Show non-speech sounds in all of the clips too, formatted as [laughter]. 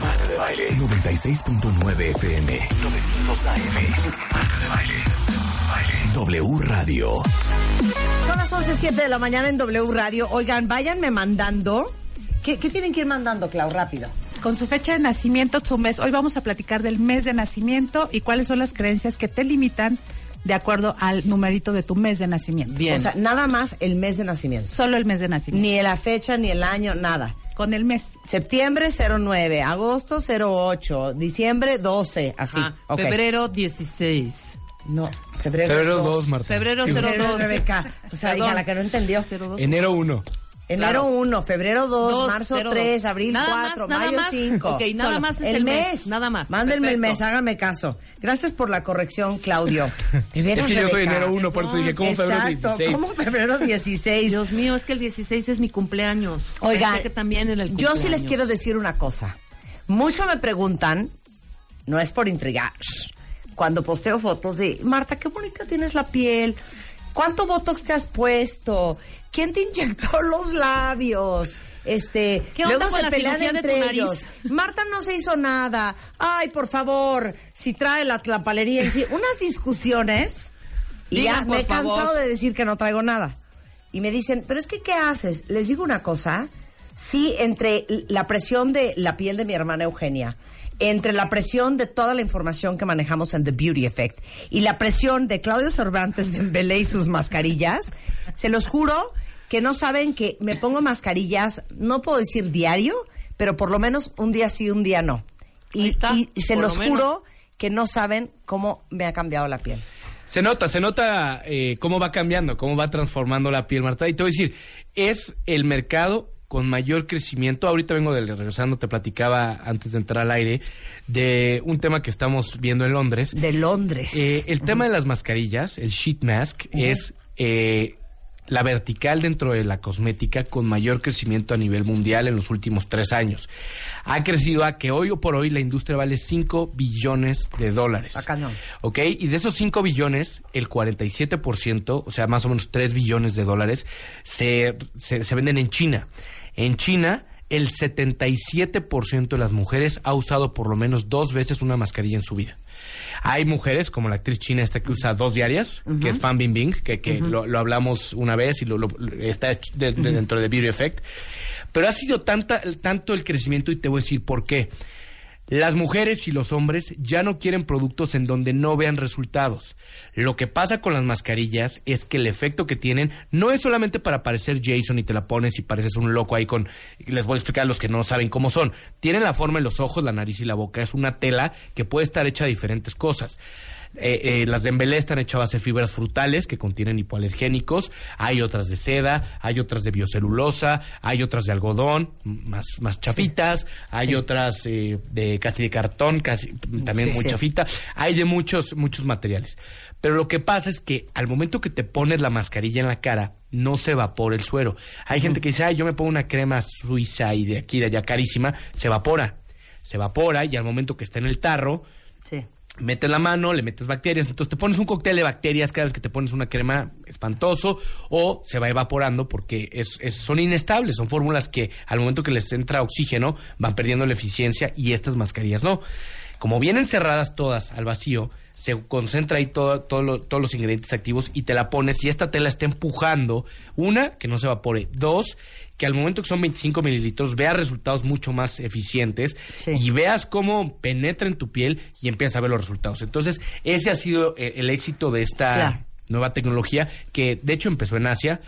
Marca de baile 96.9 FM 900 AM Marca de baile W Radio Son las 11.07 de la mañana en W Radio. Oigan, váyanme mandando. ¿Qué, qué tienen que ir mandando, Clau? Rápido. con su fecha de nacimiento, su mes. Hoy vamos a platicar del mes de nacimiento y cuáles son las creencias que te limitan de acuerdo al numerito de tu mes de nacimiento. O sea, nada más el mes de nacimiento. Solo el mes de nacimiento. Ni la fecha, ni el año, nada. Con el mes. Septiembre 09, agosto 08, diciembre 12, así. Ajá. Febrero 16. No, febrero, Febrero es 2, Marta. Febrero Febrero 02. Rebeca. O sea, hija, la que no entendió. 02. Enero 1. Enero Claro. 1, febrero 2, Dos, marzo cero, 3, dos. abril Nada 4, más, nada mayo más. 5. Ok, nada más es el mes, nada más. Mándenme el Perfecto. mes, háganme caso. Gracias por la corrección, Claudio. [laughs] De veras, Es que yo soy Rebeca. enero 1, por eso dije, ¿cómo febrero Exacto, 16? ¿cómo febrero 16? Dios mío, es que el 16 es mi cumpleaños. Pensé que también era el yo sí les cumpleaños. quiero decir una cosa. Mucho me preguntan, no es por intrigar, cuando posteo fotos de, Marta, qué bonita tienes la piel, ¿cuánto botox te has puesto? ¿Quién te inyectó [laughs] los labios? Este, ¿Qué onda luego con se la pelean entre ellos. Marta no se hizo nada. Ay, por favor, si trae la tlapalería en sí. [laughs] Unas discusiones y Digan, ya me he cansado de decir que no traigo nada. Y me dicen, pero es que, ¿qué haces? Les digo una cosa, sí, entre la presión de la piel de mi hermana Eugenia, entre la presión de toda la información que manejamos en The Beauty Effect y la presión de Claudio Cervantes de Belé y sus mascarillas, se los juro que no saben que me pongo mascarillas, no puedo decir diario, pero por lo menos un día sí, un día no. Y, está, y se lo los juro que no saben cómo me ha cambiado la piel. Se nota, se nota eh, cómo va cambiando, cómo va transformando la piel, Marta. Y te voy a decir, es el mercado con mayor crecimiento. Ahorita vengo de regresando, te platicaba antes de entrar al aire, de un tema que estamos viendo en Londres. De Londres. Eh, el tema de las mascarillas, el sheet mask, es eh, la vertical dentro de la cosmética con mayor crecimiento a nivel mundial en los últimos tres años. Ha crecido a que hoy o por hoy la industria vale 5 billones de dólares. Ah. ¿Ok? Y de esos 5 billones, el 47%, o sea, más o menos 3 billones de dólares, se, se, se venden en China. En China, el 77% de las mujeres ha usado por lo menos dos veces una mascarilla en su vida. Hay mujeres, como la actriz china esta que usa dos diarias, que es Fan Bingbing, que, que lo, lo hablamos una vez y lo, lo- está de- dentro de Beauty Effect. Pero ha sido tanta, tanto el crecimiento y te voy a decir por qué. Las mujeres y los hombres ya no quieren productos en donde no vean resultados. Lo que pasa con las mascarillas es que el efecto que tienen no es solamente para parecer Jason y te la pones y pareces un loco ahí con... Les voy a explicar a los que no saben cómo son. Tienen la forma en los ojos, la nariz y la boca. Es una tela que puede estar hecha de diferentes cosas. Eh, eh, las de Embelé están hechas de fibras frutales que contienen hipoalergénicos. Hay otras de seda, hay otras de biocelulosa, hay otras de algodón, más, más chafitas, hay otras eh, de casi de cartón, casi también Sí, muy chafita. Hay de muchos, muchos materiales. Pero lo que pasa es que al momento que te pones la mascarilla en la cara, no se evapora el suero. Hay gente que dice, ay, yo me pongo una crema suiza y de aquí, de allá carísima, se evapora. Se evapora y al momento que está en el tarro. Metes la mano, le metes bacterias, entonces te pones un cóctel de bacterias cada vez que te pones una crema espantoso o se va evaporando porque son inestables, son fórmulas que al momento que les entra oxígeno van perdiendo la eficiencia y estas mascarillas no. Como vienen cerradas todas al vacío, se concentra ahí todo, todo lo- todos los ingredientes activos y te la pones y esta tela está empujando, una, que no se evapore, dos, que al momento que son 25 mililitros veas resultados mucho más eficientes Sí. y veas cómo penetra en tu piel y empiezas a ver los resultados. Entonces, ese ha sido eh, el éxito de esta Claro. nueva tecnología que de hecho empezó en Asia,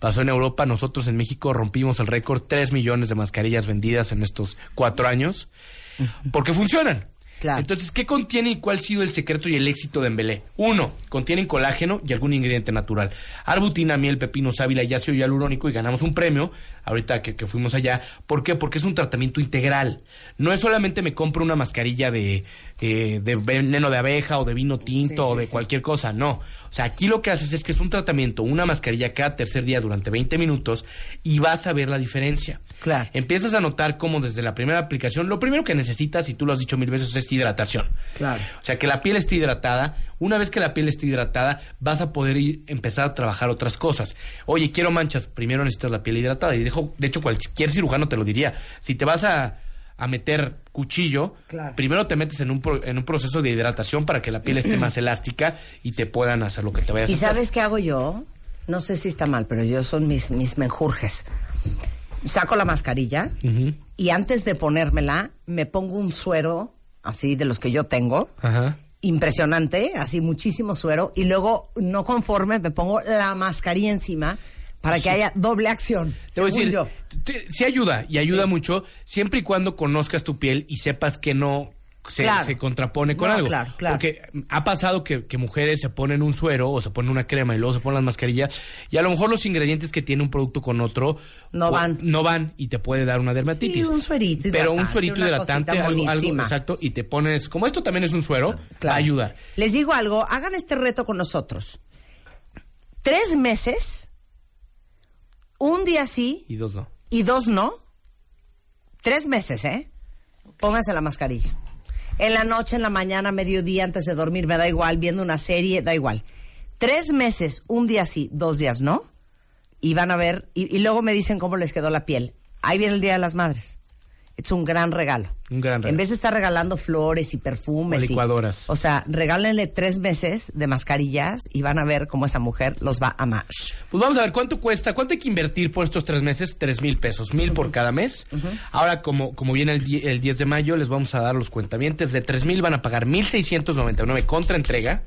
pasó en Europa, nosotros en México rompimos el récord, 3 millones de mascarillas vendidas en estos cuatro años, porque funcionan. Claro. Entonces, ¿qué contiene y cuál ha sido el secreto y el éxito de Embelé? Uno, contienen colágeno y algún ingrediente natural. Arbutina, miel, pepino, sábila y ácido hialurónico y ganamos un premio ahorita que, que fuimos allá. ¿Por qué? Porque es un tratamiento integral. No es solamente me compro una mascarilla de, eh, de veneno de abeja o de vino tinto Sí, o de sí. cualquier cosa. No. O sea, aquí lo que haces es que es un tratamiento, una mascarilla cada tercer día durante 20 minutos y vas a ver la diferencia. Claro. Empiezas a notar cómo desde la primera aplicación, lo primero que necesitas, y tú lo has dicho mil veces, es hidratación. Claro. O sea, que la piel esté hidratada. Una vez que la piel esté hidratada, vas a poder ir- empezar a trabajar otras cosas. Oye, quiero manchas. Primero necesitas la piel hidratada. Y dejo, de hecho, cualquier cirujano te lo diría. Si te vas a, a meter cuchillo, Claro. primero te metes en un, pro- en un proceso de hidratación para que la piel esté más [clears throat] elástica y te puedan hacer lo que te vayas a ¿Y hacer. sabes qué hago yo? No sé si está mal, pero yo son mis, mis menjurjes. Saco la mascarilla y antes de ponérmela, me pongo un suero, así de los que yo tengo, Ajá. impresionante, así muchísimo suero, y luego, no conforme, me pongo la mascarilla encima para que haya doble acción. Te voy a decir, yo. sí ayuda y ayuda mucho siempre y cuando conozcas tu piel y sepas que no se, Claro. se contrapone con No, algo. claro, claro. Porque ha pasado que, que mujeres se ponen un suero o se ponen una crema y luego se ponen las mascarillas y a lo mejor los ingredientes que tiene un producto con otro No o- van. no van y te puede dar una dermatitis. Sí, un suerito Pero un suerito hidratante, algo, algo exacto y te pones, como esto también es un suero, va a ayudar. Les digo algo, hagan este reto con nosotros. Tres meses, un día sí Y dos no. y dos no. Tres meses, ¿eh? Pónganse la mascarilla. En la noche, en la mañana, mediodía, antes de dormir, me da igual, viendo una serie, da igual. Tres meses, un día sí, dos días no. Y van a ver, y, y luego me dicen cómo les quedó la piel. Ahí viene el Día de las Madres. Es un gran regalo. Un gran regalo. En vez de estar regalando flores y perfumes. O y- licuadoras. o sea, regálenle tres meses de mascarillas y van a ver cómo esa mujer los va a amar. Pues vamos a ver cuánto cuesta, cuánto hay que invertir por estos tres meses, tres mil pesos, mil por cada mes. Ahora, como, como viene el, el 10 de mayo, les vamos a dar los cuentavientes de tres mil, van a pagar mil seiscientos noventa y nueve contra entrega.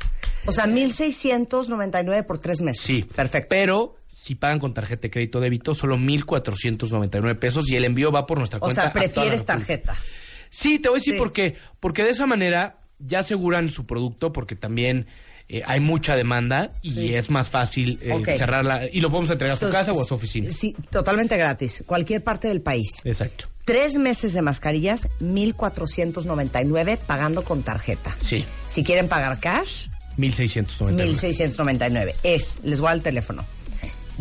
O sea, 1,699 por tres meses. Sí, Perfecto. Pero si pagan con tarjeta de crédito o débito, solo mil cuatrocientos noventa y nueve pesos y el envío va por nuestra O cuenta. sea, a toda la prefieres tarjeta. Sí, te voy a decir Sí. por qué. Porque de esa manera ya aseguran su producto, porque también eh, hay mucha demanda y es más fácil eh, Ok. cerrarla. Y lo podemos entregar a su Entonces, casa o a su oficina. Sí, totalmente gratis. Cualquier parte del país. Exacto. Tres meses de mascarillas, 1,499 pagando con tarjeta. Sí. Si quieren pagar cash, 1699. 1,699. Es, les voy al teléfono.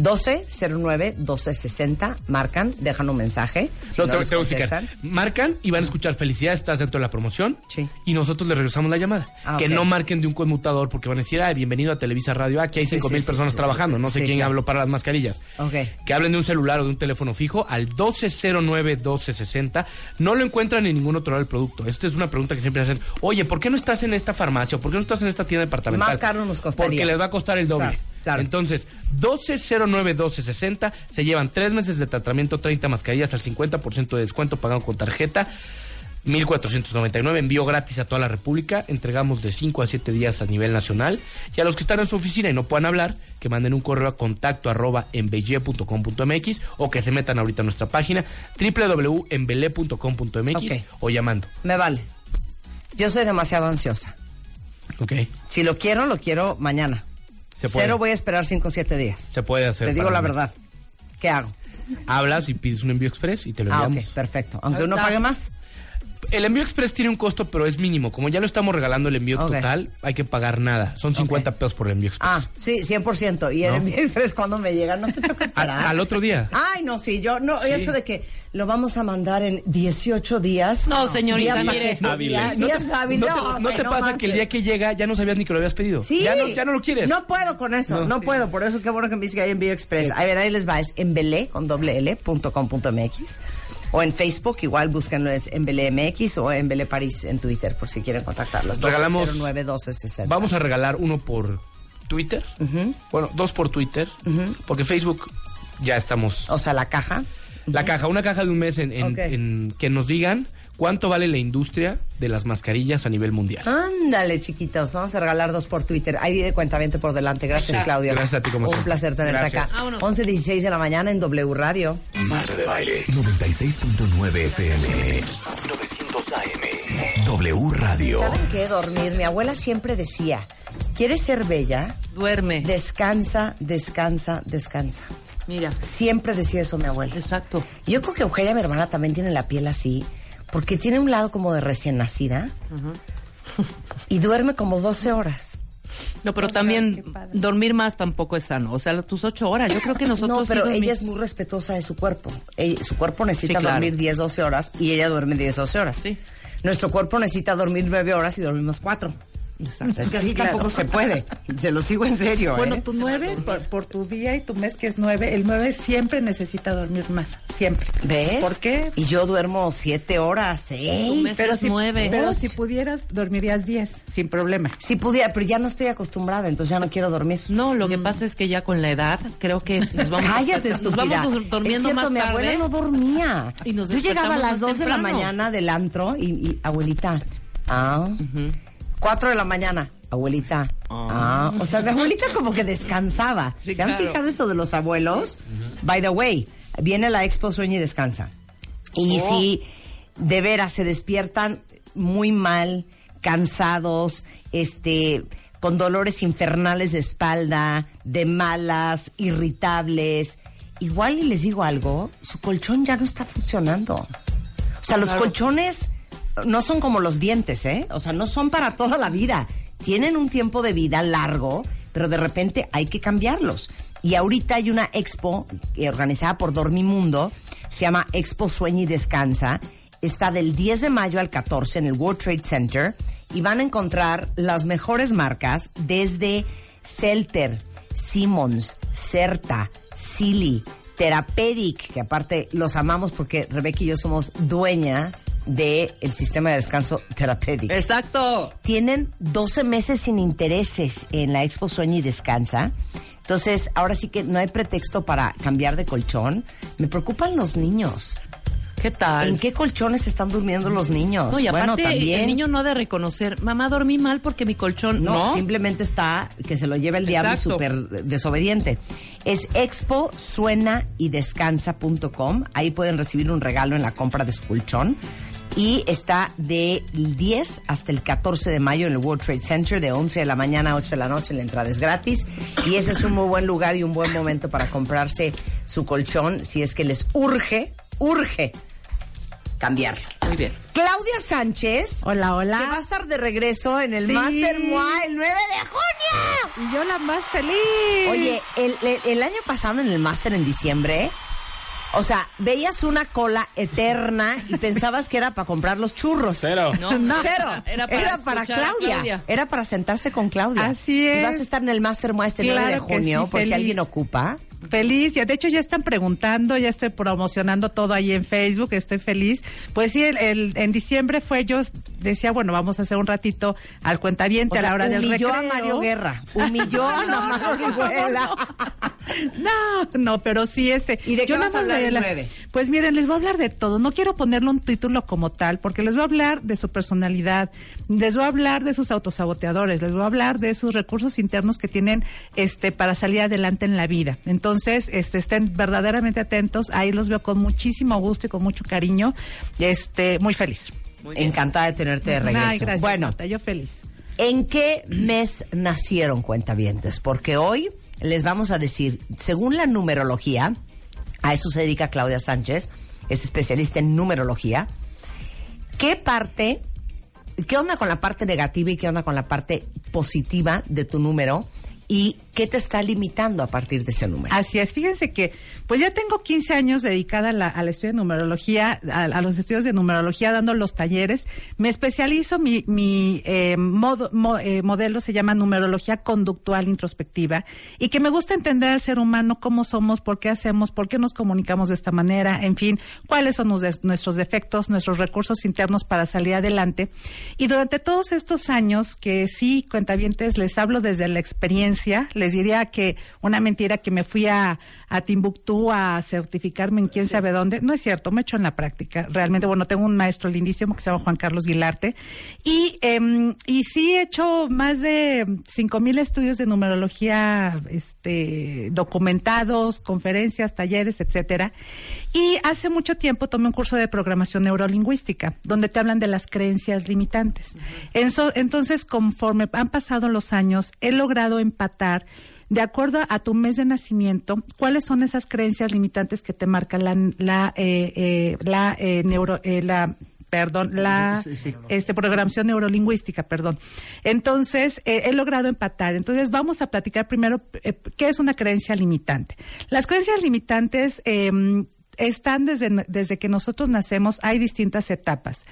1209-1260, marcan, dejan un mensaje. Si No, no te, les explicar. contestan. Marcan y van a escuchar felicidad, estás dentro de la promoción. Sí. Y nosotros le regresamos la llamada. Ah, que no marquen de un conmutador porque van a decir, ay, bienvenido a Televisa Radio. Aquí hay Sí, cinco sí, mil personas trabajando. No sé quién claro. habló para las mascarillas. Ok. Que hablen de un celular o de un teléfono fijo al 1209-1260. No lo encuentran en ningún otro lado del producto. Esta es una pregunta que siempre hacen. Oye, ¿por qué no estás en esta farmacia? ¿Por qué no estás en esta tienda departamental? Más caro nos costaría. Porque les va a costar el doble. Claro, claro. Entonces, 1209-1260. Se llevan tres meses de tratamiento, 30 mascarillas al 50% de descuento pagado con tarjeta. 1499, envío gratis a toda la República, entregamos de 5 a 7 días a nivel nacional y a los que están en su oficina y no puedan hablar, que manden un correo a contacto arroba embelle.com.mx o que se metan ahorita a nuestra página www.embele.com.mx Ok. o llamando. Me vale. Yo soy demasiado ansiosa. Ok, Si lo quiero, lo quiero mañana. Se puede, Cero voy a esperar cinco o siete días. se puede hacer. Te digo la mí. verdad. ¿Qué hago? Hablas y pides un envío express y te lo Ah, enviamos. ok, perfecto. Aunque uno pague más. El envío express tiene un costo, pero es mínimo. Como ya lo estamos regalando el envío total, hay que pagar nada. Son 50 pesos por el envío express. Ah, sí, 100%. Y el ¿No? envío express cuando me llega, no te toca [laughs] Al, esperar. al otro día. Ay, no, sí, yo, no, eso de que lo vamos a mandar en 18 días. No, señorita, Día mire. día- días hábiles. ¿No te, no te pasa que el día que llega ya no sabías ni que lo habías pedido? Sí. Ya no, ya no lo quieres. No puedo con eso, no, No. puedo. Por eso qué bueno que me dice que hay envío express. A ver, ahí les va. Es en Belé, con doble L, punto com punto MX. O en Facebook, igual búsquenlo en Belé MX o en Belé París en Twitter, por si quieren contactarlos. Regalamos- 1209 1260. Vamos a regalar uno por Twitter. Bueno, dos por Twitter. Porque Facebook ya estamos. O sea, la caja. La caja, una caja de un mes en, en- Ok. en que nos digan cuánto vale la industria de las mascarillas a nivel mundial. Ándale, chiquitos. Vamos a regalar dos por Twitter. Ahí de cuentamiento por delante. Gracias, Está. Claudio. Gracias a ti, como Un siempre. placer tenerte Gracias. acá. Vámonos. 11, 16 de la mañana en W Radio. Marta de Baile 96.9 FM 900 AM W Radio. ¿Saben qué? Dormir. Mi abuela siempre decía, ¿quieres ser bella? Duerme. Descansa, descansa, descansa. Mira. Siempre decía eso mi abuela. Exacto. Yo creo que Eugenia, mi hermana, también tiene la piel así, porque tiene un lado como de recién nacida y duerme como 12 horas. No, pero también dormir más tampoco es sano. O sea, tus ocho horas. Yo creo que [laughs] nosotros. No, pero ella es muy respetuosa de su cuerpo. Ella- su cuerpo necesita Sí, claro. dormir 10, 12 horas y ella duerme 10, 12 horas. Sí. Nuestro cuerpo necesita dormir 9 horas y dormimos 4. Exacto. Es que así Claro. tampoco se puede. Te lo sigo en serio, Bueno, ¿eh? tu nueve, por, por tu día y tu mes que es nueve, el nueve siempre necesita dormir más, siempre. ¿Ves? ¿Por qué? Y yo duermo 7 horas, Tu 6. mes Pero es si, nueve. pero si pudieras, dormirías diez, sin problema. Si pudiera, pero ya no estoy acostumbrada, entonces ya no quiero dormir. No, lo que pasa es que ya con la edad creo que nos vamos [laughs] Cállate, nos estúpida. vamos dur- durmiendo es cierto, más mi abuela no dormía. Y nos Yo llegaba a las 2 de la mañana del antro y, y, abuelita, ah, 4 de la mañana, abuelita, ah. O sea, mi abuelita como que descansaba. Sí, ¿Se han claro. fijado eso de los abuelos? By the way, viene la Expo Sueña y Descansa. Y Oh. si de veras se despiertan muy mal, cansados, este con dolores infernales de espalda, de malas, irritables, igual y les digo algo, su colchón ya no está funcionando. O sea, los Claro. colchones no son como los dientes, ¿eh? O sea, no son para toda la vida. Tienen un tiempo de vida largo, pero de repente hay que cambiarlos. Y ahorita hay una expo eh, organizada por Dormimundo, se llama Expo Sueña y Descansa. Está del 10 de mayo al 14 en el World Trade Center y van a encontrar las mejores marcas desde Celter, Simmons, Certa, Silly, Therapedic, que aparte los amamos porque Rebeca y yo somos dueñas del sistema de descanso Therapedic. Exacto. Tienen 12 meses sin intereses en la Expo Sueña y Descansa. Entonces, ahora sí que no hay pretexto para cambiar de colchón. Me preocupan los niños. ¿Qué tal? ¿En qué colchones están durmiendo los niños? No, y bueno, también. el niño no ha de reconocer, mamá dormí mal porque mi colchón No, no. simplemente está que se lo lleva el diablo súper desobediente. Es expo suena y descansa.com. Ahí pueden recibir un regalo en la compra de su colchón. Y está del 10 hasta el 14 de mayo en el World Trade Center, de 11 de la mañana a 8 de la noche. La entrada es gratis. Y ese es un muy buen lugar y un buen momento para comprarse su colchón si es que les urge, urge cambiarlo. Muy bien. Claudia Sánchez. Hola, hola. Que va a estar de regreso en el Sí. Master MOA el 9 de junio. Y yo la más feliz. Oye, el, el- el año pasado en el Master en diciembre, o sea, veías una cola eterna y pensabas que era para comprar los churros. Cero. No, [laughs] Cero. Era Era para, Claudia. Era para sentarse con Claudia. Así Y vas es. a estar en el Master MOA este 9 de Claro junio, sí, por si alguien ocupa. Feliz, ya de hecho ya están preguntando, ya estoy promocionando todo ahí en Facebook, estoy feliz. Pues sí, el, el- en diciembre fue, yo decía, bueno, vamos a hacer un ratito al cuentaviente O sea, a la hora del humilló recreo. a Mario Guerra. Humilló a [laughs] Mario no, Guerra. No, no, pero sí ese. ¿Y de qué Yo vas a hablar de la- nueve? Pues miren, les voy a hablar de todo. No quiero ponerle un título como tal, porque les voy a hablar de su personalidad, les voy a hablar de sus autosaboteadores, les voy a hablar de sus recursos internos que tienen este para salir adelante en la vida. Entonces, este estén verdaderamente atentos. Ahí los veo con muchísimo gusto y con mucho cariño. Este, muy feliz. Encantada de tenerte de regreso. Ay, gracias. bueno, Marta, yo feliz. ¿En qué mes nacieron cuentavientes? Porque hoy les vamos a decir, según la numerología, a eso se dedica Claudia Sánchez, es especialista en numerología, ¿qué parte, qué onda con la parte negativa y qué onda con la parte positiva de tu número? ¿Y qué te está limitando a partir de ese número? Así es, fíjense que pues ya tengo 15 años dedicada a la- al estudio de numerología, a, a los estudios de numerología, dando los talleres. Me especializo, mi, mi eh, modo- mo- eh, modelo se llama numerología conductual introspectiva y que me gusta entender al ser humano, cómo somos, por qué hacemos, por qué nos comunicamos de esta manera, en fin, cuáles son nos- nuestros defectos, nuestros recursos internos para salir adelante. Y durante todos estos años que sí, cuentavientes, les hablo desde la experiencia, les diría que una mentira que me fui a, a Timbuktu a certificarme en quién sabe dónde, no es cierto, me he hecho en la práctica. Realmente, bueno, tengo un maestro lindísimo que se llama Juan Carlos Guilarte y, em, y sí he hecho más de cinco mil estudios de numerología este, documentados, conferencias, talleres, etcétera. Y hace mucho tiempo tomé un curso de programación neurolingüística, donde te hablan de las creencias limitantes. Entonces, conforme han pasado los años, he logrado empatar de acuerdo a tu mes de nacimiento, cuáles son esas creencias limitantes que te marcan la, la, eh, eh, la eh, neuro, eh, la perdón, la este programación neurolingüística, perdón. Entonces, eh, he logrado empatar. Entonces, vamos a platicar primero eh, qué es una creencia limitante. Las creencias limitantes eh, están desde, desde que nosotros nacemos, hay distintas etapas.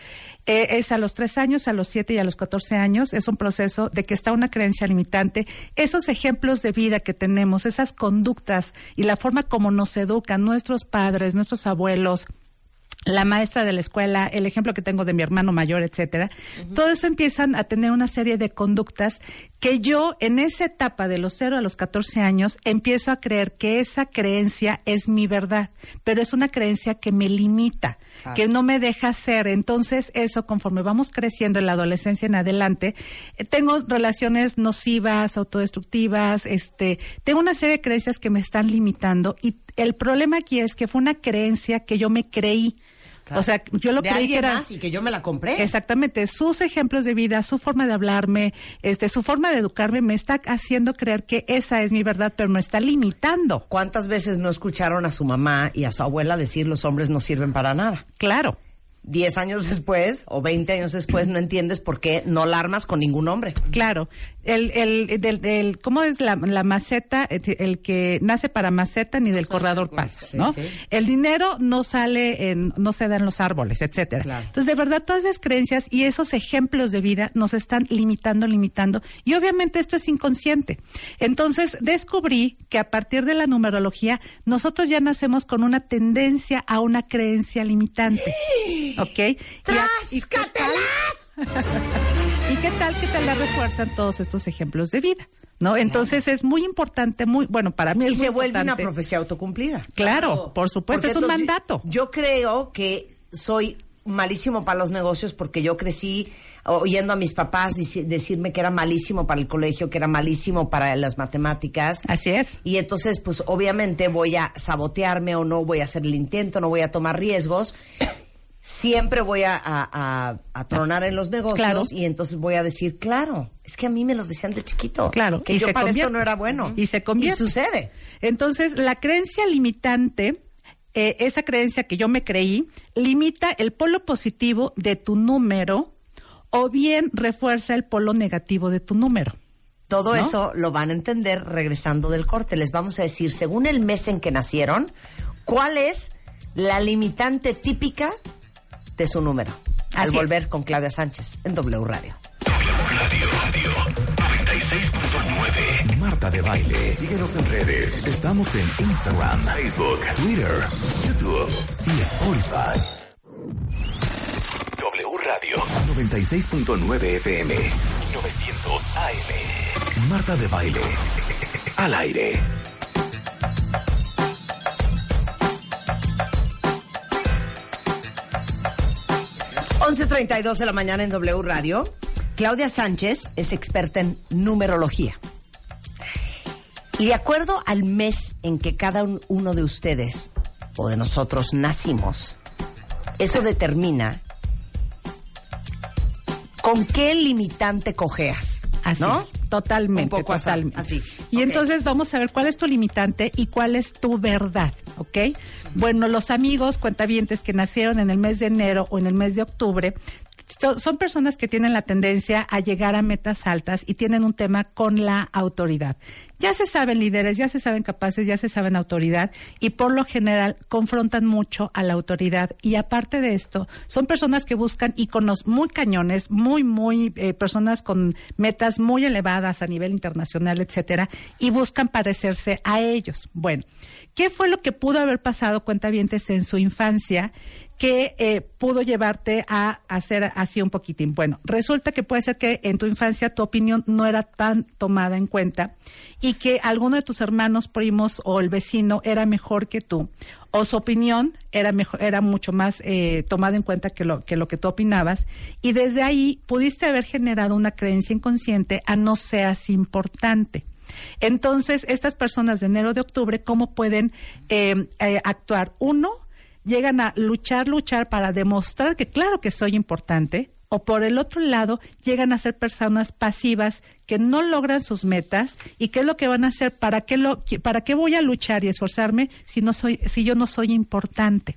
Eh, es a los tres años, a los siete y a los catorce años, es un proceso de que está una creencia limitante. Esos ejemplos de vida que tenemos, esas conductas y la forma como nos educan nuestros padres, nuestros abuelos, la maestra de la escuela, el ejemplo que tengo de mi hermano mayor, etcétera, todo eso empiezan a tener una serie de conductas que yo en esa etapa de los 0 a los 14 años empiezo a creer que esa creencia es mi verdad, pero es una creencia que me limita, que no me deja ser. Entonces, eso conforme vamos creciendo en la adolescencia en adelante, eh, tengo relaciones nocivas, autodestructivas, este, tengo una serie de creencias que me están limitando y el problema aquí es que fue una creencia que yo me creí. O sea, yo lo de creí que era más y que yo me la compré. Exactamente, sus ejemplos de vida, su forma de hablarme, este, su forma de educarme me está haciendo creer que esa es mi verdad, pero me está limitando. ¿Cuántas veces no escucharon a su mamá y a su abuela decir los hombres no sirven para nada? Claro. Diez años después o veinte años después no entiendes por qué no la armas con ningún hombre. Claro, el, el, del, del- ¿cómo es la, la maceta? El, que nace para maceta ni del corredor pasa, ¿no? sí. El dinero no sale en, no se da en los árboles, etcétera. Claro. Entonces, de verdad, todas esas creencias y esos ejemplos de vida nos están limitando, limitando, y obviamente esto es inconsciente. Entonces, descubrí que a partir de la numerología, nosotros ya nacemos con una tendencia a una creencia limitante, [gasps] ¿ok? Y y qué tal- [laughs] ¿Y qué tal que te la refuerzan todos estos ejemplos de vida? ¿No? Entonces es muy importante, muy, bueno, para mí es Y muy se vuelve una profecía autocumplida. Claro, por supuesto, Porque es un entonces, mandato. Yo creo que soy malísimo para los negocios porque yo crecí oyendo a mis papás decirme que era malísimo para el colegio, que era malísimo para las matemáticas. Así es. Y entonces, pues obviamente voy a sabotearme o no voy a hacer el intento, no voy a tomar riesgos. Siempre voy a, a- a- a tronar en los negocios Claro. y entonces voy a decir, claro, es que a mí me lo decían de chiquito. Claro, Que y yo se para esto no era bueno. Y se convierte. Y sucede. Entonces, la creencia limitante, eh, esa creencia que yo me creí, limita el polo positivo de tu número o bien refuerza el polo negativo de tu número. Todo ¿No? eso lo van a entender regresando del corte. Les vamos a decir, según el mes en que nacieron, cuál es la limitante típica de su número. Al volver con Claudia Sánchez en W Radio. Marta de Baile. Síguenos en redes. Estamos en Instagram, Facebook, Twitter, YouTube y Spotify. W Radio 96.9 FM 900 AM. Marta de Baile. Al aire. 11.32 de la mañana en W Radio. Claudia Sánchez es experta en numerología. Y de acuerdo al mes en que cada un- uno de ustedes o de nosotros nacimos, eso determina con qué limitante cojeas. Así ¿no? es, totalmente, Un poco así, totalmente. así. Y entonces vamos a ver cuál es tu limitante y cuál es tu verdad, ¿ok? Bueno, los amigos cuentavientes que nacieron en el mes de enero o en el mes de octubre so- son personas que tienen la tendencia a llegar a metas altas y tienen un tema con la autoridad. Ya se saben líderes, ya se saben capaces, ya se saben autoridad y por lo general confrontan mucho a la autoridad y aparte de esto son personas que buscan íconos muy cañones, muy muy eh, personas con metas muy elevadas a nivel internacional, etcétera, y buscan parecerse a ellos. Bueno, ¿qué fue lo que pudo haber pasado cuentavientes en su infancia? que eh, pudo llevarte a hacer así un poquitín. Bueno, resulta que puede ser que en tu infancia tu opinión no era tan tomada en cuenta y que alguno de tus hermanos, primos o el vecino era mejor que tú o su opinión era mejor, era mucho más eh, tomada en cuenta que lo que lo que tú opinabas y desde ahí pudiste haber generado una creencia inconsciente a no seas importante. Entonces, estas personas de enero de octubre, ¿cómo pueden eh, eh, actuar? Uno, llegan a luchar, luchar para demostrar que claro que soy importante, o por el otro lado llegan a ser personas pasivas que no logran sus metas y qué es lo que van a hacer para qué lo para qué voy a luchar y esforzarme si no soy si yo no soy importante.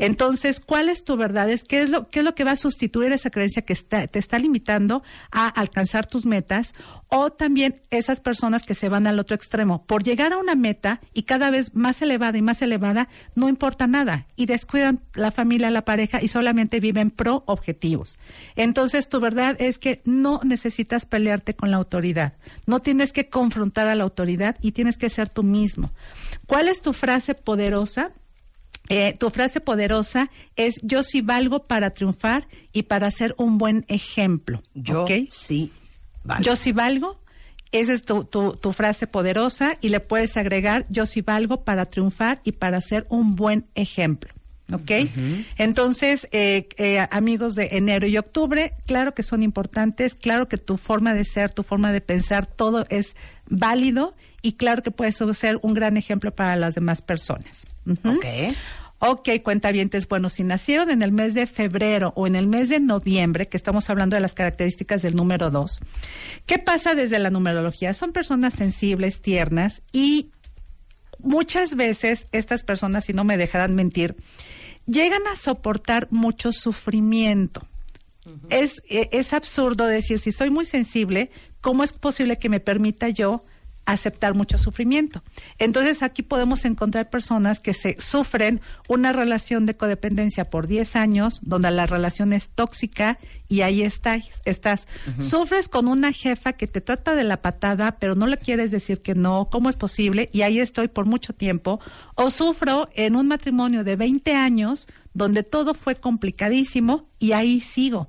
Entonces cuál es tu verdad es qué es lo qué es lo que va a sustituir esa creencia que está, te está limitando a alcanzar tus metas o también esas personas que se van al otro extremo. Por llegar a una meta y cada vez más elevada y más elevada no importa nada. Y descuidan la familia la pareja y solamente viven pro objetivos. Entonces tu verdad es que no necesitas pelearte con la autoridad no tienes que confrontar a la autoridad y tienes que ser tú mismo ¿cuál es tu frase poderosa? Eh, tu frase poderosa es yo sí valgo para triunfar y para ser un buen ejemplo. Yo sí valgo. Yo sí valgo. Esa es tu, tu, tu frase poderosa y le puedes agregar yo sí valgo para triunfar y para ser un buen ejemplo. ¿Ok? Entonces, eh, eh, amigos de enero y octubre, claro que son importantes, claro que tu forma de ser, tu forma de pensar, todo es válido y claro que puedes ser un gran ejemplo para las demás personas. Ujú. Ok. Ok, cuentavientes, bueno, si nacieron en el mes de febrero o en el mes de noviembre, que estamos hablando de las características del número dos, ¿qué pasa desde la numerología? Son personas sensibles, tiernas y muchas veces estas personas, si no me dejarán mentir, llegan a soportar mucho sufrimiento. es, eh, es absurdo decir, si soy muy sensible, ¿cómo es posible que me permita yo aceptar mucho sufrimiento? Entonces aquí podemos encontrar personas que se sufren una relación de codependencia por 10 años, donde la relación es tóxica y ahí está, estás. Sufres con una jefa que te trata de la patada, pero no le quieres decir que no, ¿cómo es posible? Y ahí estoy por mucho tiempo. O sufro en un matrimonio de 20 años donde todo fue complicadísimo y ahí sigo.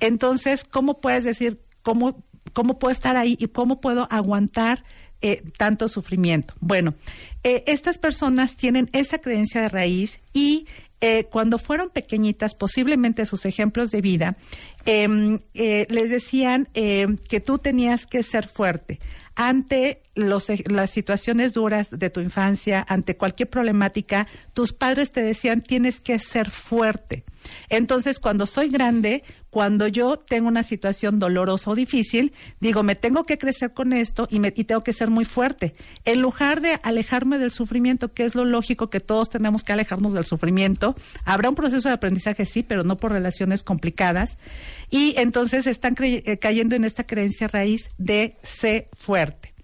Entonces, ¿cómo puedes decir cómo, cómo puedo estar ahí y cómo puedo aguantar eh, tanto sufrimiento? Bueno, eh, estas personas tienen esa creencia de raíz y eh, cuando fueron pequeñitas, posiblemente sus ejemplos de vida, em, les decían em, que tú tenías que ser fuerte ante los, e- las situaciones duras de tu infancia, ante cualquier problemática, tus padres te decían tienes que ser fuerte. Entonces, cuando soy grande, cuando yo tengo una situación dolorosa o difícil, digo, me tengo que crecer con esto y, me, y tengo que ser muy fuerte. En lugar de alejarme del sufrimiento, que es lo lógico que todos tenemos que alejarnos del sufrimiento, habrá un proceso de aprendizaje, sí, pero no por relaciones complicadas. Y entonces están eh, cayendo en esta creencia raíz de ser fuerte.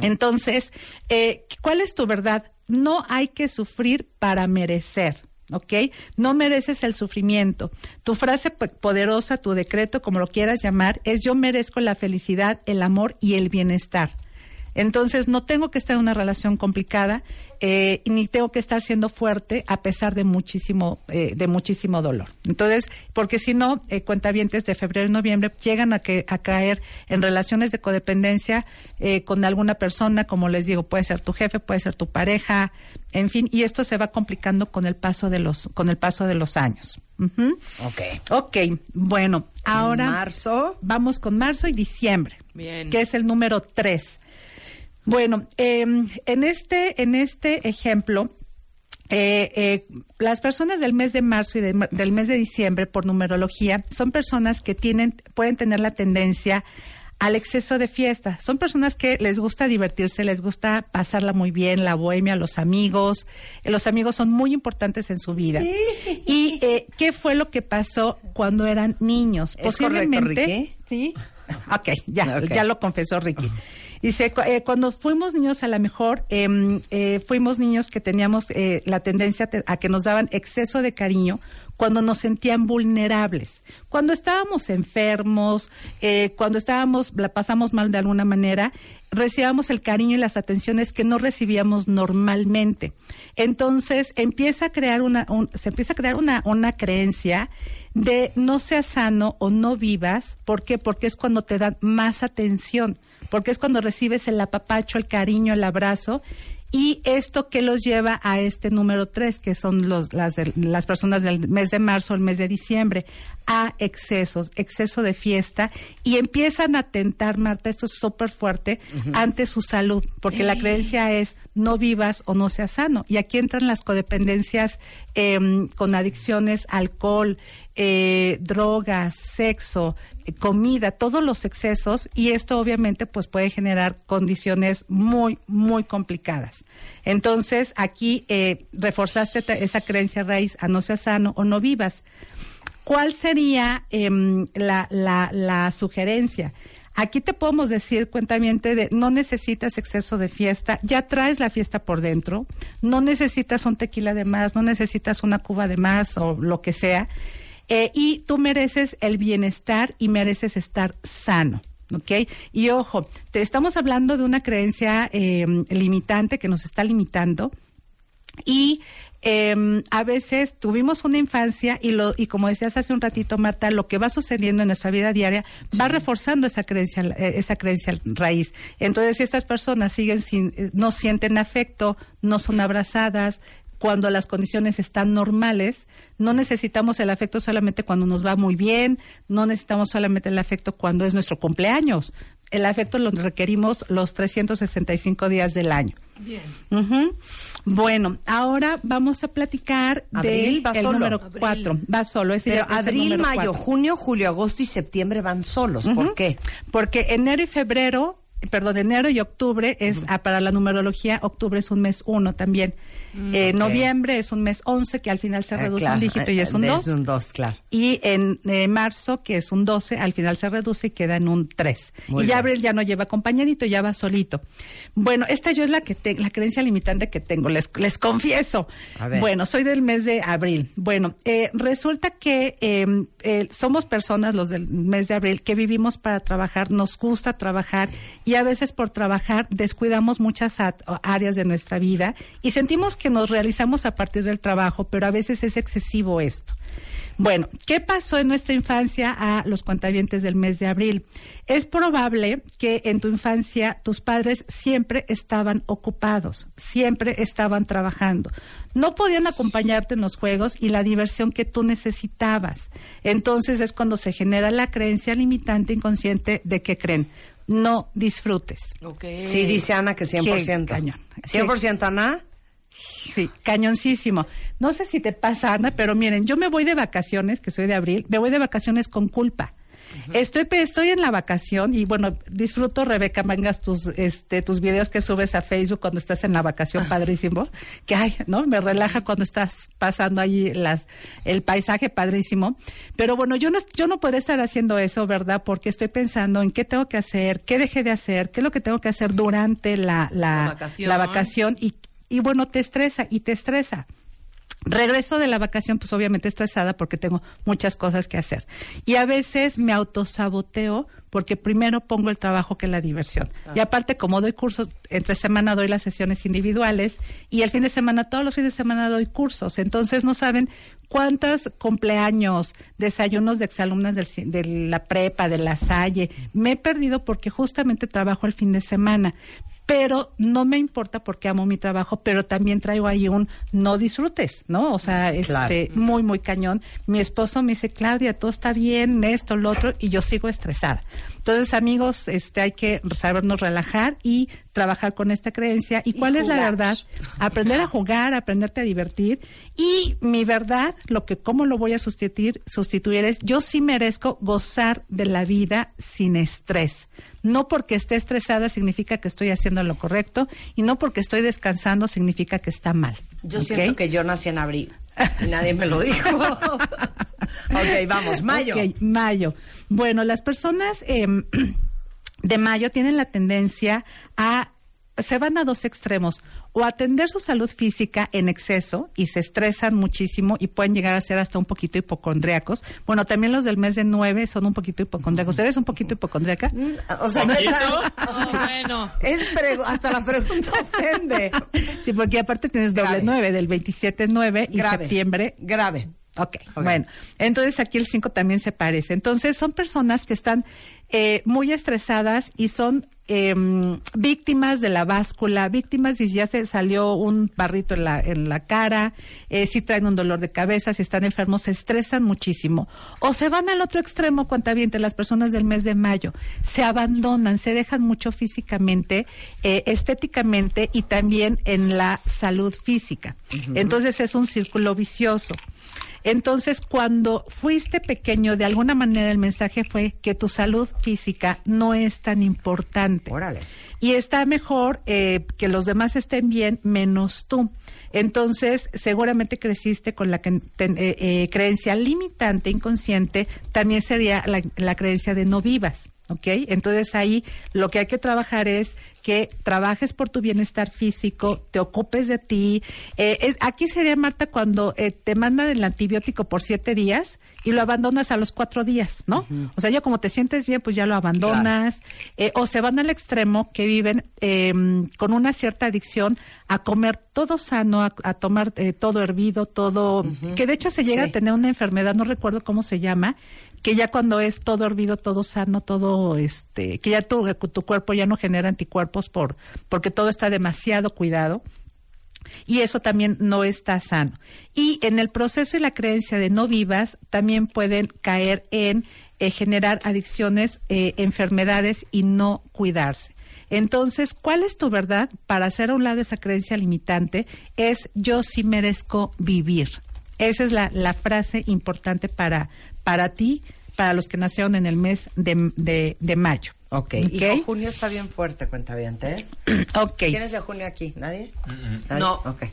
Entonces, eh, ¿cuál es tu verdad? No hay que sufrir para merecer. ¿Ok? No mereces el sufrimiento. Tu frase po- poderosa, tu decreto, como lo quieras llamar, es yo merezco la felicidad, el amor y el bienestar. Entonces, no tengo que estar en una relación complicada, eh, ni tengo que estar siendo fuerte a pesar de muchísimo, eh, de muchísimo dolor. Entonces, porque si no, eh, cuentavientes de febrero y noviembre llegan a, que, a caer en relaciones de codependencia eh, con alguna persona, como les digo, puede ser tu jefe, puede ser tu pareja, en fin, y esto se va complicando con el paso de los, con el paso de los años. Ujú. Ok. Ok, bueno, ahora Marzo. vamos con marzo y diciembre, Bien. que es el número tres. Bueno, eh, en este en este ejemplo, eh, eh, las personas del mes de marzo y de- del mes de diciembre, por numerología, son personas que tienen pueden tener la tendencia al exceso de fiesta. Son personas que les gusta divertirse, les gusta pasarla muy bien, la bohemia, los amigos. Eh, los amigos son muy importantes en su vida. [laughs] ¿Y eh, qué fue lo que pasó cuando eran niños? ¿Es correcto, Ricky? Sí. Ok, ya, ya lo confesó Ricky. Dice, eh, cuando fuimos niños, a lo mejor em, eh, fuimos niños que teníamos eh, la tendencia te- a que nos daban exceso de cariño cuando nos sentían vulnerables, cuando estábamos enfermos, eh, cuando estábamos, la pasamos mal de alguna manera, recibíamos el cariño y las atenciones que no recibíamos normalmente. Entonces empieza a crear una, un- se empieza a crear una, una creencia de no seas sano o no vivas. ¿Por qué? Porque es cuando te dan más atención, porque es cuando recibes el apapacho, el cariño, el abrazo. Y esto que los lleva a este número tres, que son los, las, de- las personas del mes de marzo al mes de diciembre, a excesos, exceso de fiesta, y empiezan a tentar, Marta, esto es súper fuerte, ante su salud, porque la creencia es no vivas o no seas sano. Y aquí entran las codependencias em, con adicciones, alcohol, eh, drogas, sexo, eh, comida, todos los excesos y esto obviamente pues puede generar condiciones muy, muy complicadas. Entonces aquí eh, reforzaste esa creencia raíz a no seas sano o no vivas. ¿Cuál sería em, la, la, la sugerencia? Aquí te podemos decir, cuentamiento, de no necesitas exceso de fiesta, ya traes la fiesta por dentro, no necesitas un tequila de más, no necesitas una cuba de más o lo que sea, eh, y tú mereces el bienestar y mereces estar sano. ¿Ok? Y ojo, te estamos hablando de una creencia em, limitante que nos está limitando, y eh, a veces tuvimos una infancia y lo y como decías hace un ratito Marta lo que va sucediendo en nuestra vida diaria va reforzando esa creencia eh, esa creencia raíz entonces si estas personas siguen sin eh, no sienten afecto no son abrazadas cuando las condiciones están normales, no necesitamos el afecto solamente cuando nos va muy bien, no necesitamos solamente el afecto cuando es nuestro cumpleaños. El afecto lo requerimos los 365 días del año. Bien. Ujú. Bueno, ahora vamos a platicar Abril de va el solo. número Abril. 4. Va solo. ese Pero ya abril, mayo, cuatro. junio, julio, agosto y septiembre van solos. ¿Por qué? Porque enero y febrero, perdón, enero y octubre es ah, para la numerología, octubre es un mes uno también. Eh, ok. Noviembre es un mes 11, que al final se Ah, reduce claro, un dígito y eh, es un es 2. un dos, claro. Y en eh, marzo, que es un 12, al final se reduce y queda en un 3. Muy y bien. ya abril ya no lleva compañerito, ya va solito. Bueno, esta yo es la que te- la creencia limitante que tengo, les, les confieso. A ver. Bueno, soy del mes de abril. Bueno, eh, resulta que eh, eh, somos personas, los del mes de abril, que vivimos para trabajar, nos gusta trabajar y a veces por trabajar descuidamos muchas áreas de nuestra vida y sentimos que nos realizamos a partir del trabajo, pero a veces es excesivo esto. Bueno, ¿qué pasó en nuestra infancia a los cuentavientes del mes de abril? Es probable que en tu infancia tus padres siempre estaban ocupados, siempre estaban trabajando. No podían acompañarte en los juegos y la diversión que tú necesitabas. Entonces es cuando se genera la creencia limitante inconsciente de que creen. No disfrutes. Sí, dice Ana que 100%. Qué cañón. 100% Ana. Sí, cañoncísimo. No sé si te pasa, Ana, pero miren, yo me voy de vacaciones, que soy de abril, me voy de vacaciones con culpa. Estoy, estoy en la vacación y bueno, disfruto, Rebeca, mangas tus, este, tus videos que subes a Facebook cuando estás en la vacación, padrísimo. Que ay, ¿no? Me relaja cuando estás pasando ahí las, el paisaje padrísimo. Pero bueno, yo no, yo no podré estar haciendo eso, ¿verdad? Porque estoy pensando en qué tengo que hacer, qué dejé de hacer, qué es lo que tengo que hacer durante la, la, La vacación. la vacación y, y bueno, te estresa y te estresa. Regreso de la vacación, pues obviamente estresada porque tengo muchas cosas que hacer. Y a veces me autosaboteo porque primero pongo el trabajo que la diversión. Y aparte, como doy cursos, entre semana doy las sesiones individuales y el fin de semana, todos los fines de semana doy cursos. Entonces no saben cuántos cumpleaños, desayunos de exalumnas del de la prepa, de la Salle, me he perdido porque justamente trabajo el fin de semana pero no me importa porque amo mi trabajo, pero también traigo ahí un no disfrutes, ¿no? O sea, Claro. este, muy, muy cañón. Mi esposo me dice, Claudia, todo está bien, esto, lo otro, y yo sigo estresada. Entonces, amigos, este, hay que sabernos relajar y trabajar con esta creencia. ¿Y Y cuál es la verdad? Aprender a jugar, aprenderte a divertir. Y mi verdad, lo que, cómo lo voy a sustituir, sustituir es, yo sí merezco gozar de la vida sin estrés. No porque esté estresada significa que estoy haciendo lo correcto y no porque estoy descansando significa que está mal. Yo siento que yo nací en abril. Y nadie me lo dijo. [laughs] ok, vamos, mayo. Mayo. Bueno, las personas em, [clears throat] de mayo tienen la tendencia a se van a dos extremos, o atender su salud física en exceso y se estresan muchísimo y pueden llegar a ser hasta un poquito hipocondriacos. Bueno, también los del mes de nueve son un poquito hipocondriacos. ¿Eres un poquito hipocondriaca? Mm, O sea, [laughs] Oh, [laughs] bueno. es hasta la pregunta ofende. [laughs] Sí, porque aparte tienes doble nueve, del 27 nueve y Grave. septiembre Grave. Ok, bueno. Entonces aquí el 5 también se parece. Entonces son personas que están eh, muy estresadas y son em, víctimas de la báscula, víctimas si ya se salió un barrito en la, en la cara, eh, si traen un dolor de cabeza, si están enfermos, se estresan muchísimo. O se van al otro extremo, cuentaviente, las personas del mes de mayo, se abandonan, se dejan mucho físicamente, eh, estéticamente y también en la salud física. Entonces es un círculo vicioso. Entonces, cuando fuiste pequeño, de alguna manera el mensaje fue que tu salud física no es tan importante. Órale. Y está mejor eh, que los demás estén bien menos tú. Entonces, seguramente creciste con la ten- eh, eh, creencia limitante, inconsciente, también sería la, la creencia de no vivas. ¿Ok? Entonces ahí lo que hay que trabajar es que trabajes por tu bienestar físico, te ocupes de ti. Eh, es- aquí sería, Marta, cuando eh, te mandan el antibiótico por siete días y lo abandonas a los cuatro días, ¿no? O sea, ya como te sientes bien, pues ya lo abandonas. Eh, o se van al extremo que viven eh, con una cierta adicción a comer todo sano, a, a tomar eh, todo hervido, todo... Que de hecho se llega Sí. a tener una enfermedad, no recuerdo cómo se llama, que ya cuando es todo hervido, todo sano, todo este, que ya tu, tu cuerpo ya no genera anticuerpos por, porque todo está demasiado cuidado. Y eso también no está sano. Y en el proceso y la creencia de no vivas, también pueden caer en eh, generar adicciones, eh, enfermedades y no cuidarse. Entonces, ¿cuál es tu verdad para hacer a un lado esa creencia limitante? Es yo sí merezco vivir. Esa es la, la frase importante para, para ti, para los que nacieron en el mes de, de, de mayo. Ok. Hijo, junio está bien fuerte, cuentavientes. [clears throat] Ok. ¿Quién es de junio aquí? ¿Nadie? ¿Nadie? No. Ok.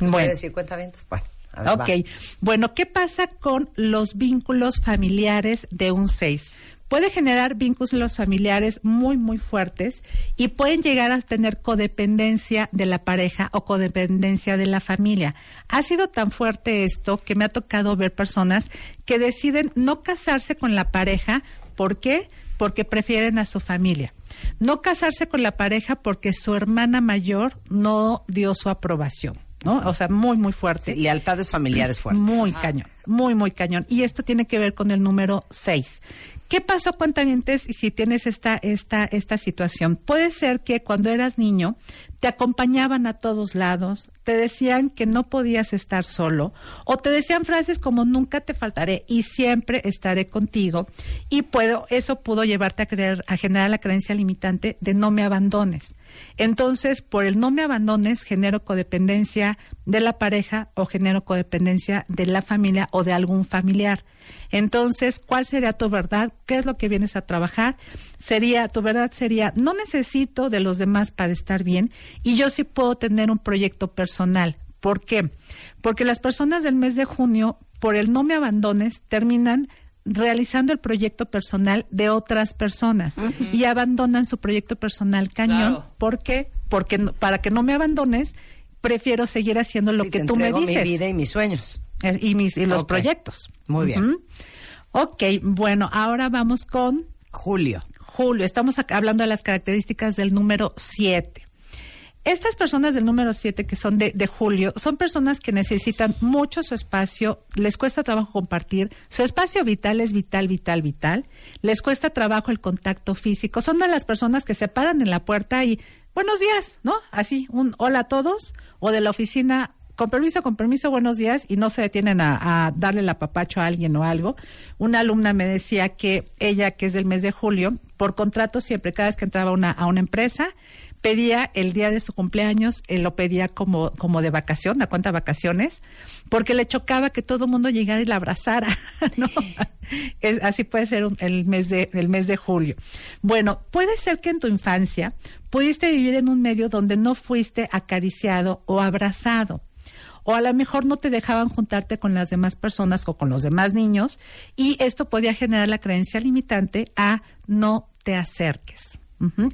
Bueno. ¿Quiere decir cuentavientes? Bueno. a ver, Ok, va. bueno, ¿qué pasa con los vínculos familiares de un 6? Puede generar vínculos familiares muy, muy fuertes y pueden llegar a tener codependencia de la pareja o codependencia de la familia. Ha sido tan fuerte esto que me ha tocado ver personas que deciden no casarse con la pareja. ¿Por qué? Porque prefieren a su familia. No casarse con la pareja porque su hermana mayor no dio su aprobación. ¿no? O sea, muy, muy fuerte. Sí, lealtades familiares fuertes. Muy cañón, muy, muy cañón. Y esto tiene que ver con el número 6. ¿Qué pasó, cuentavientes, si tienes esta, esta, esta situación? Puede ser que cuando eras niño te acompañaban a todos lados, te decían que no podías estar solo, o te decían frases como nunca te faltaré y siempre estaré contigo, y puedo, eso pudo llevarte a creer, a generar la creencia limitante de no me abandones. Entonces, por el no me abandones, genero codependencia de la pareja o genero codependencia de la familia o de algún familiar. Entonces, ¿cuál sería tu verdad? ¿Qué es lo que vienes a trabajar? Sería, tu verdad sería, no necesito de los demás para estar bien y yo sí puedo tener un proyecto personal. ¿Por qué? Porque las personas del mes de junio, por el no me abandones, terminan realizando el proyecto personal de otras personas y abandonan su proyecto personal cañón. Claro. ¿Por qué? Porque no- para que no me abandones, prefiero seguir haciendo lo Sí, que te tú me dices. mi vida y mis sueños. Y, mis, y los proyectos. Muy bien. Ok, bueno, ahora vamos con Julio. Julio. Estamos acá hablando de las características del número 7. Estas personas del número 7 que son de, de Julio son personas que necesitan mucho su espacio, les cuesta trabajo compartir, su espacio vital es vital, vital, vital, les cuesta trabajo el contacto físico, son de las personas que se paran en la puerta y buenos días, ¿no? Así, un hola a todos, o de la oficina, con permiso, con permiso, buenos días, y no se detienen a, darle el apapacho a alguien o algo. Una alumna me decía que ella, que es del mes de julio, por contrato siempre, cada vez que entraba una, a una empresa, pedía el día de su cumpleaños, él lo pedía como, como de vacación, a cuenta vacaciones, porque le chocaba que todo el mundo llegara y la abrazara, [laughs] ¿no? Es, así puede ser un- el, mes de, el mes de julio. Bueno, puede ser que en tu infancia pudiste vivir en un medio donde no fuiste acariciado o abrazado o a lo mejor no te dejaban juntarte con las demás personas o con los demás niños y esto podía generar la creencia limitante a no te acerques.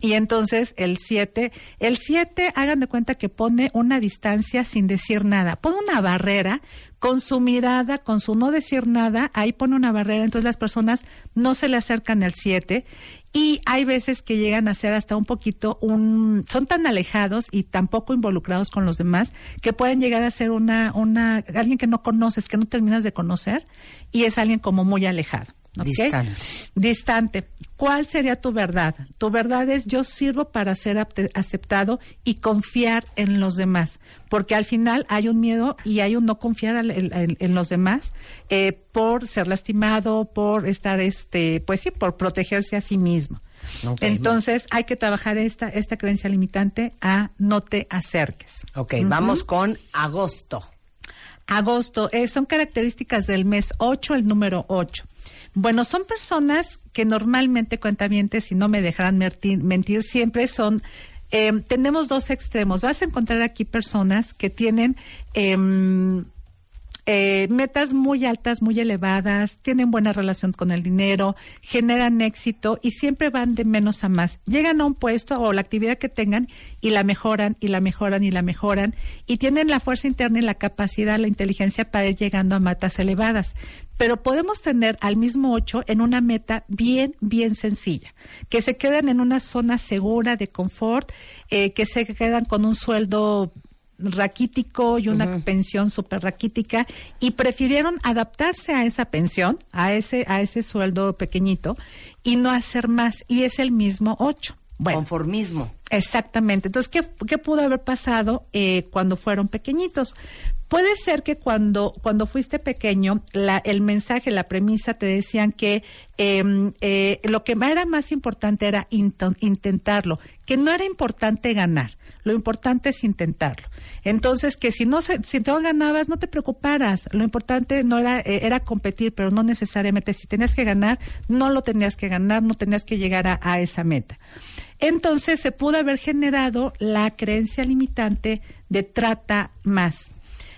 Y entonces el 7, el 7 hagan de cuenta que pone una distancia sin decir nada, pone una barrera con su mirada, con su no decir nada, ahí pone una barrera, entonces las personas no se le acercan al 7 y hay veces que llegan a ser hasta un poquito un son tan alejados y tan poco involucrados con los demás que pueden llegar a ser una una alguien que no conoces, que no terminas de conocer y es alguien como muy alejado. ¿Ok? Distante. Distante. ¿Cuál sería tu verdad? Tu verdad es yo sirvo para ser aceptado y confiar en los demás, porque al final hay un miedo y hay un no confiar en, en- en los demás eh, por ser lastimado, por estar, este, pues sí, por protegerse a sí mismo. Entonces hay que trabajar esta esta creencia limitante a no te acerques. Ok, vamos con agosto. Agosto, eh, son características del mes 8, el número 8. Bueno, son personas que normalmente, cuentavientes, si no me dejarán mentir, siempre son, eh, tenemos dos extremos. Vas a encontrar aquí personas que tienen em, eh, metas muy altas, muy elevadas, tienen buena relación con el dinero, generan éxito y siempre van de menos a más. Llegan a un puesto o la actividad que tengan y la mejoran y la mejoran y la mejoran y tienen la fuerza interna y la capacidad, la inteligencia para ir llegando a metas elevadas. Pero podemos tener al mismo ocho en una meta bien, bien sencilla, que se quedan en una zona segura de confort, eh, que se quedan con un sueldo raquítico y una pensión súper raquítica y prefirieron adaptarse a esa pensión, a ese, a ese sueldo pequeñito y no hacer más. Y es el mismo ocho. Bueno, Conformismo. Exactamente. Entonces, ¿qué, qué pudo haber pasado eh, cuando fueron pequeñitos? Puede ser que cuando, cuando fuiste pequeño, la, el mensaje, la premisa te decían que em, eh, lo que era más importante era intentarlo, que no era importante ganar, lo importante es intentarlo. Entonces, que si no si no ganabas, no te preocuparas. Lo importante no era, eh, era competir, pero no necesariamente. Si tenías que ganar, no lo tenías que ganar, no tenías que llegar a esa meta. Entonces se pudo haber generado la creencia limitante de trata más.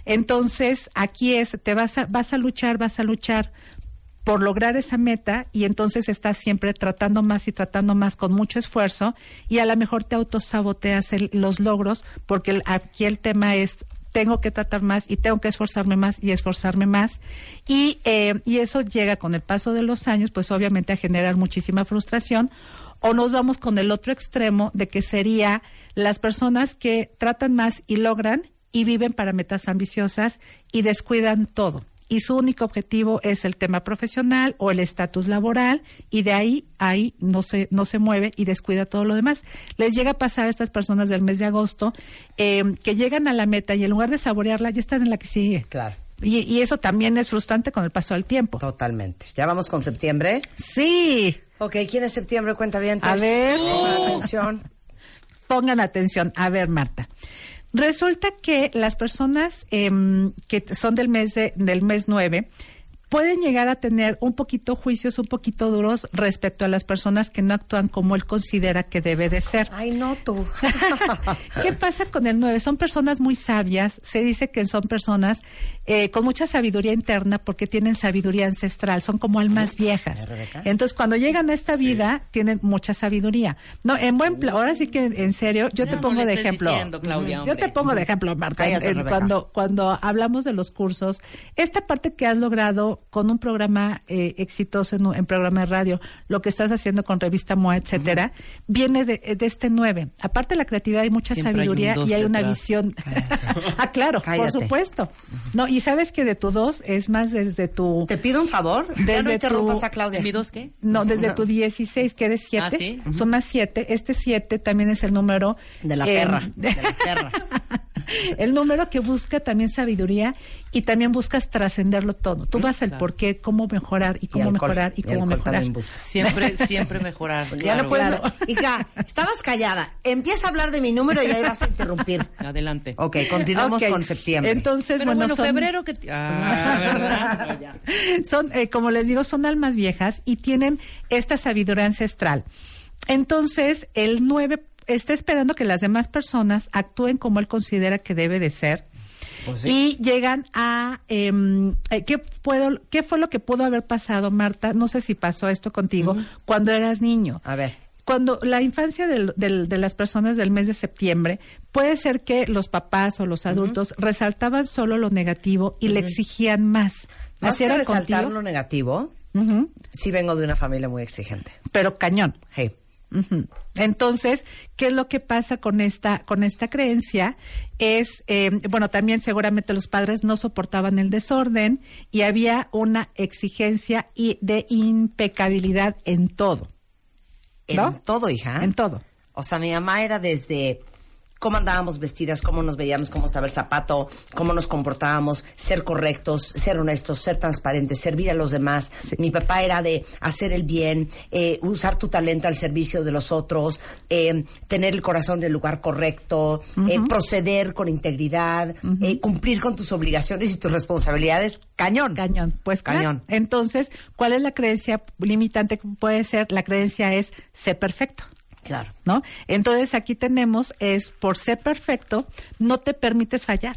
Entonces aquí es, te vas a, vas a luchar, vas a luchar por lograr esa meta y entonces estás siempre tratando más y tratando más con mucho esfuerzo y a lo mejor te autosaboteas el- los logros porque el- aquí el tema es tengo que tratar más y tengo que esforzarme más y esforzarme más y, eh, y eso llega con el paso de los años pues obviamente a generar muchísima frustración o nos vamos con el otro extremo de que sería las personas que tratan más y logran y viven para metas ambiciosas y descuidan todo. Y su único objetivo es el tema profesional o el estatus laboral y de ahí ahí no se no se mueve y descuida todo lo demás. Les llega a pasar a estas personas del mes de agosto eh, que llegan a la meta y en lugar de saborearla ya están en la que sigue. Claro, Y, y eso también es frustrante con el paso del tiempo. totalmente. Ya vamos con septiembre. Sí. Ok, ¿quién es septiembre? Cuenta bien. A ver. atención. Pongan atención. A ver, Marta. Resulta que las personas em, que son del mes de, del mes 9 pueden llegar a tener un poquito juicios un poquito duros respecto a las personas que no actúan como él considera que debe de ser. Ay, no tú. [laughs] ¿Qué pasa con el 9? Son personas muy sabias. Se dice que son personas eh, con mucha sabiduría interna porque tienen sabiduría ancestral. Son como almas viejas. Entonces, cuando llegan a esta vida, tienen mucha sabiduría. No, en buen plan. Ahora sí que, en serio, yo No, te no pongo le de ejemplo. diciendo, Claudia, Yo te pongo de ejemplo, Marta. Cállate, en- Rebeca. cuando, cuando hablamos de los cursos, esta parte que has logrado con un programa eh, exitoso en, en programa de radio, lo que estás haciendo con revista MOA, etcétera, viene de, de este 9. Aparte de la creatividad, hay mucha Siempre sabiduría y hay una visión. [laughs] ah, claro, Cállate. por supuesto. No, y sabes que de tu dos es más desde tu. Te pido un favor. ya no interrumpas tu- a Claudia. ¿Mi dos qué? No, desde tu 16, que eres 7, Ah, ¿sí? son más 7. Este 7 también es el número... De la eh, perra, de las perras. [laughs] [laughs] el número que busca también sabiduría y también buscas trascenderlo todo. Tú vas al claro. por qué, cómo mejorar y Y cómo alcohol. mejorar y cómo mejorar. Siempre, [laughs] siempre mejorar. Ya no puedes. Claro. [laughs] Hija, estabas callada. Empieza a hablar de mi número y ahí vas a interrumpir. Adelante. Ok, continuamos con septiembre. Entonces, Pero bueno, bueno, son- febrero que... Ah, ¿verdad? No, ya. son, eh, como les digo, son almas viejas y tienen esta sabiduría ancestral. Entonces, el 9 está esperando que las demás personas actúen como él considera que debe de ser. Pues Y llegan a... em, eh, ¿qué, puedo, ¿Qué fue lo que pudo haber pasado, Marta? No sé si pasó esto contigo, cuando eras niño. A ver. Cuando la infancia del- del- de las personas del mes de septiembre, puede ser que los papás o los adultos resaltaban solo lo negativo y le exigían más. Más Así era resaltar contigo. lo negativo, sí vengo de una familia muy exigente. Pero cañón. Hey. Entonces, ¿qué es lo que pasa con esta con esta creencia? Es eh, bueno, también seguramente los padres no soportaban el desorden y había una exigencia y de impecabilidad en todo, En ¿No? todo, hija. en todo. O sea, mi mamá era desde cómo andábamos vestidas, cómo nos veíamos, cómo estaba el zapato, cómo nos comportábamos, ser correctos, ser honestos, ser transparentes, servir a los demás. Mi papá era de hacer el bien, eh, usar tu talento al servicio de los otros, eh, tener el corazón en el lugar correcto, eh, proceder con integridad, eh, cumplir con tus obligaciones y tus responsabilidades. Cañón. Cañón, pues claro. Cañón. Entonces, ¿cuál es la creencia limitante que puede ser? La creencia es ser perfecto. Claro. ¿no? Entonces aquí tenemos es por ser perfecto no te permites fallar.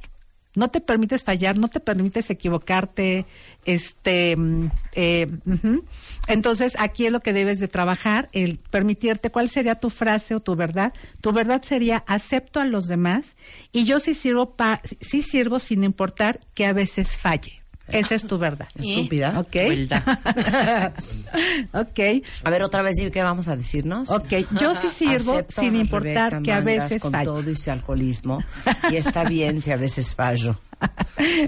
No te permites fallar, no te permites equivocarte, este, mm, eh, entonces aquí es lo que debes de trabajar, el permitirte cuál sería tu frase o tu verdad. Tu verdad sería acepto a los demás y yo sí sirvo pa, sí sirvo sin importar que a veces falle. Esa es tu verdad. Estúpida. ¿Ok? [laughs] Ok. A ver, otra vez, ¿qué vamos a decirnos? Ok, yo sí sirvo Acepto sin importar Rebeca que a veces con todo y su alcoholismo [laughs] y está bien si a veces fallo.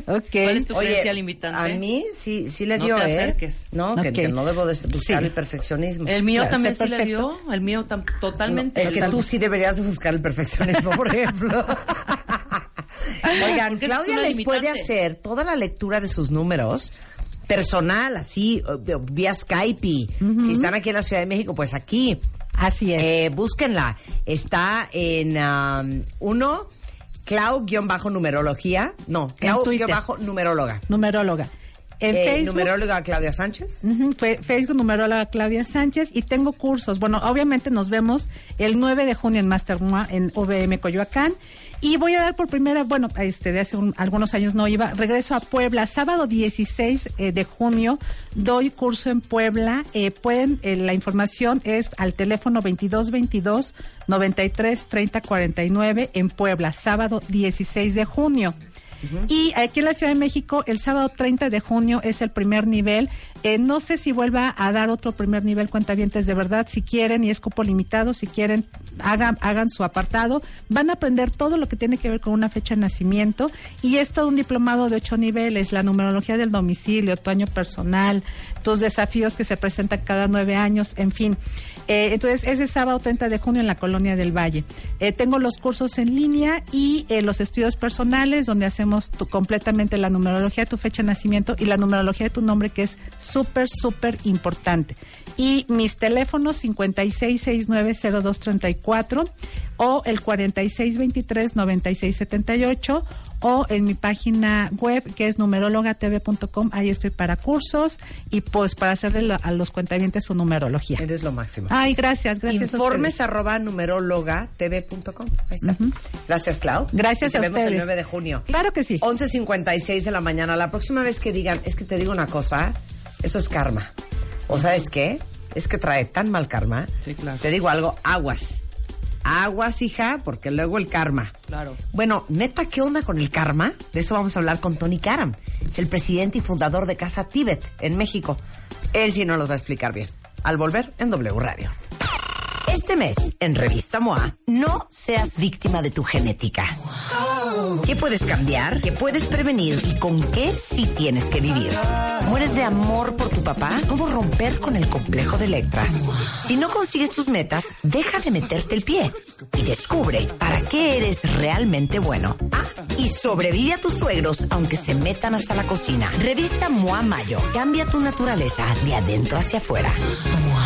Ok. ¿Cuál es tu limitante? a mí sí sí le No dio, te ¿eh? acerques. No, que, no debo de buscar Sí. el perfeccionismo. El mío Claro, también sí le dio. El mío tam- totalmente. es que tú sí deberías de buscar el perfeccionismo, por ejemplo. [laughs] Oigan, Porque Claudia les puede hacer toda la lectura de sus números personal, así, vía Skype. y Si están aquí en la Ciudad de México, pues aquí. Así es. Eh, búsquenla. Está en um, uno, Clau-numerología. No. Clau-numeróloga. numeróloga. En Eh, Facebook. numeróloga Claudia Sánchez. Facebook numeróloga Claudia Sánchez y tengo cursos. Bueno, obviamente nos vemos el 9 de junio en Master en OVM Coyoacán y voy a dar por primera, bueno, este de hace un- algunos años no iba, regreso a Puebla, sábado 16 eh, de junio doy curso en Puebla. Eh, pueden eh, la información es al teléfono 2222 93 30 49 en Puebla, sábado 16 de junio. Y aquí en la Ciudad de México, el sábado 30 de junio es el primer nivel. Eh, no sé si vuelva a dar otro primer nivel cuentavientes de verdad. Si quieren, y es cupo limitado, si quieren, hagan, hagan su apartado. Van a aprender todo lo que tiene que ver con una fecha de nacimiento. Y es todo un diplomado de ocho niveles. La numerología del domicilio, tu año personal, tus desafíos que se presentan cada nueve años, en fin. Eh, entonces, ese sábado 30 de junio en la Colonia del Valle. Eh, tengo los cursos en línea y eh, los estudios personales, donde hacemos completamente la numerología de tu fecha de nacimiento y la numerología de tu nombre, que es súper, súper importante. Y mis teléfonos 56690234 o el 46239678 o en mi página web que es numerologatv.com, ahí estoy para cursos y pues para hacerle a los cuentavientes su numerología. Eres lo máximo. Ay, gracias, gracias. a Informes ustedes. arroba numerologatv.com. Ahí está. Gracias, Clau. Gracias Y te a vemos ustedes. el 9 de junio. Claro que sí. 11.56 de la mañana. La próxima vez que digan, es que te digo una cosa, eso es karma. ¿O sabes qué? Es que trae tan mal karma. Sí, claro. Te digo algo, aguas. Aguas, hija, porque luego el karma. Claro. Bueno, neta, ¿qué onda con el karma? De eso vamos a hablar con Tony Karam. Es el presidente y fundador de Casa Tíbet en México. Él sí nos los va a explicar bien. Al volver en W Radio. Este mes, en Revista MOA, no seas víctima de tu genética. ¿Qué puedes cambiar? ¿Qué puedes prevenir? ¿Y con qué sí tienes que vivir? ¿Mueres de amor por tu papá? ¿Cómo romper con el complejo de Electra? Si no consigues tus metas, deja de meterte el pie y descubre para qué eres realmente bueno. Ah, y sobrevive a tus suegros aunque se metan hasta la cocina. Revista MOA Mayo. Cambia tu naturaleza de adentro hacia afuera.